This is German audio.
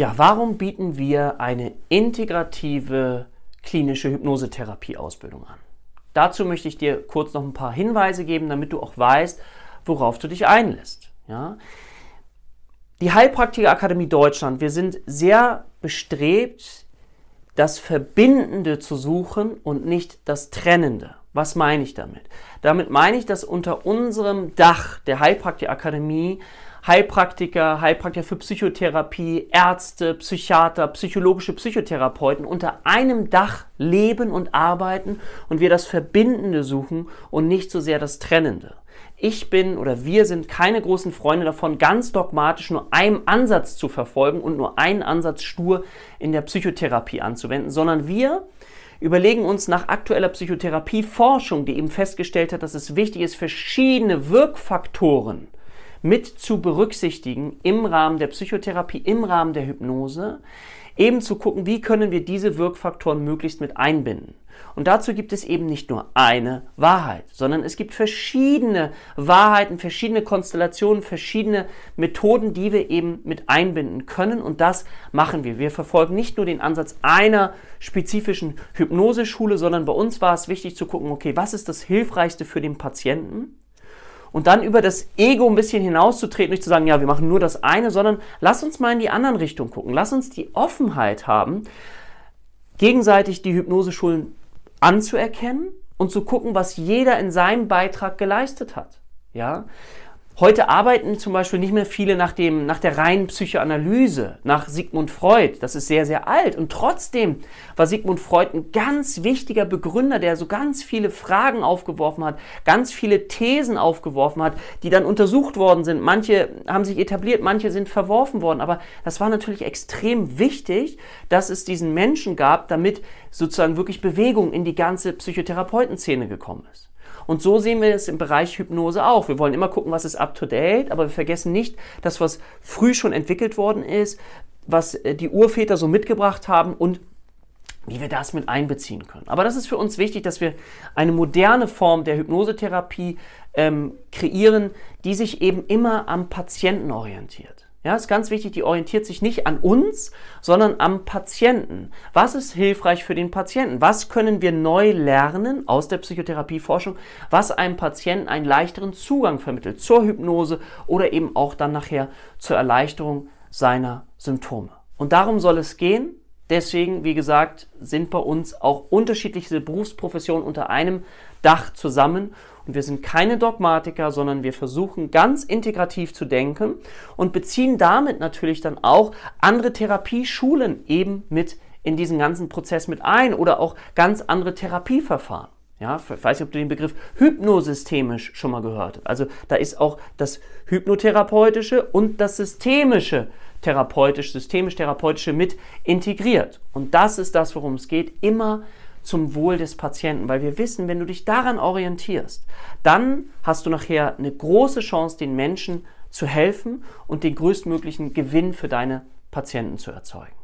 Ja, warum bieten wir eine integrative klinische Hypnosetherapie-Ausbildung an? Dazu möchte ich dir kurz noch ein paar Hinweise geben, damit du auch weißt, worauf du dich einlässt. Ja? Die Heilpraktikerakademie Deutschland, wir sind sehr bestrebt, das Verbindende zu suchen und nicht das Trennende. Was meine ich damit? Damit meine ich, dass unter unserem Dach der Heilpraktikerakademie Heilpraktiker, Heilpraktiker für Psychotherapie, Ärzte, Psychiater, psychologische Psychotherapeuten unter einem Dach leben und arbeiten und wir das Verbindende suchen und nicht so sehr das Trennende. Ich bin oder wir sind keine großen Freunde davon, ganz dogmatisch nur einen Ansatz zu verfolgen und nur einen Ansatz stur in der Psychotherapie anzuwenden, sondern wir überlegen uns nach aktueller Psychotherapieforschung, die eben festgestellt hat, dass es wichtig ist, verschiedene Wirkfaktoren mit zu berücksichtigen im Rahmen der Psychotherapie, im Rahmen der Hypnose, eben zu gucken, wie können wir diese Wirkfaktoren möglichst mit einbinden. Und dazu gibt es eben nicht nur eine Wahrheit, sondern es gibt verschiedene Wahrheiten, verschiedene Konstellationen, verschiedene Methoden, die wir eben mit einbinden können. Und das machen wir. Wir verfolgen nicht nur den Ansatz einer spezifischen Hypnoseschule, sondern bei uns war es wichtig zu gucken, okay, was ist das Hilfreichste für den Patienten? Und dann über das Ego ein bisschen hinauszutreten, nicht zu sagen, ja, wir machen nur das eine, sondern lass uns mal in die anderen Richtung gucken. Lass uns die Offenheit haben, gegenseitig die Hypnoseschulen anzuerkennen und zu gucken, was jeder in seinem Beitrag geleistet hat. Ja, Heute arbeiten zum Beispiel nicht mehr viele nach, dem, nach der reinen Psychoanalyse, nach Sigmund Freud. Das ist sehr, sehr alt. Und trotzdem war Sigmund Freud ein ganz wichtiger Begründer, der so ganz viele Fragen aufgeworfen hat, ganz viele Thesen aufgeworfen hat, die dann untersucht worden sind. Manche haben sich etabliert, manche sind verworfen worden. Aber das war natürlich extrem wichtig, dass es diesen Menschen gab, damit sozusagen wirklich Bewegung in die ganze Psychotherapeutenszene gekommen ist. Und so sehen wir es im Bereich Hypnose auch. Wir wollen immer gucken, was ist up to date, aber wir vergessen nicht, dass was früh schon entwickelt worden ist, was äh, die Urväter so mitgebracht haben und wie wir das mit einbeziehen können. Aber das ist für uns wichtig, dass wir eine moderne Form der Hypnosetherapie ähm, kreieren, die sich eben immer am Patienten orientiert. Ja, ist ganz wichtig, die orientiert sich nicht an uns, sondern am Patienten. Was ist hilfreich für den Patienten? Was können wir neu lernen aus der Psychotherapieforschung, was einem Patienten einen leichteren Zugang vermittelt zur Hypnose oder eben auch dann nachher zur Erleichterung seiner Symptome? Und darum soll es gehen. Deswegen, wie gesagt, sind bei uns auch unterschiedliche Berufsprofessionen unter einem Dach zusammen und wir sind keine Dogmatiker, sondern wir versuchen ganz integrativ zu denken und beziehen damit natürlich dann auch andere Therapieschulen eben mit in diesen ganzen Prozess mit ein oder auch ganz andere Therapieverfahren. Ja, ich weiß nicht, ob du den Begriff hypnosystemisch schon mal gehört hast. Also da ist auch das hypnotherapeutische und das systemische therapeutisch, systemisch-therapeutische mit integriert. Und das ist das, worum es geht. Immer zum Wohl des Patienten, weil wir wissen, wenn du dich daran orientierst, dann hast du nachher eine große Chance, den Menschen zu helfen und den größtmöglichen Gewinn für deine Patienten zu erzeugen.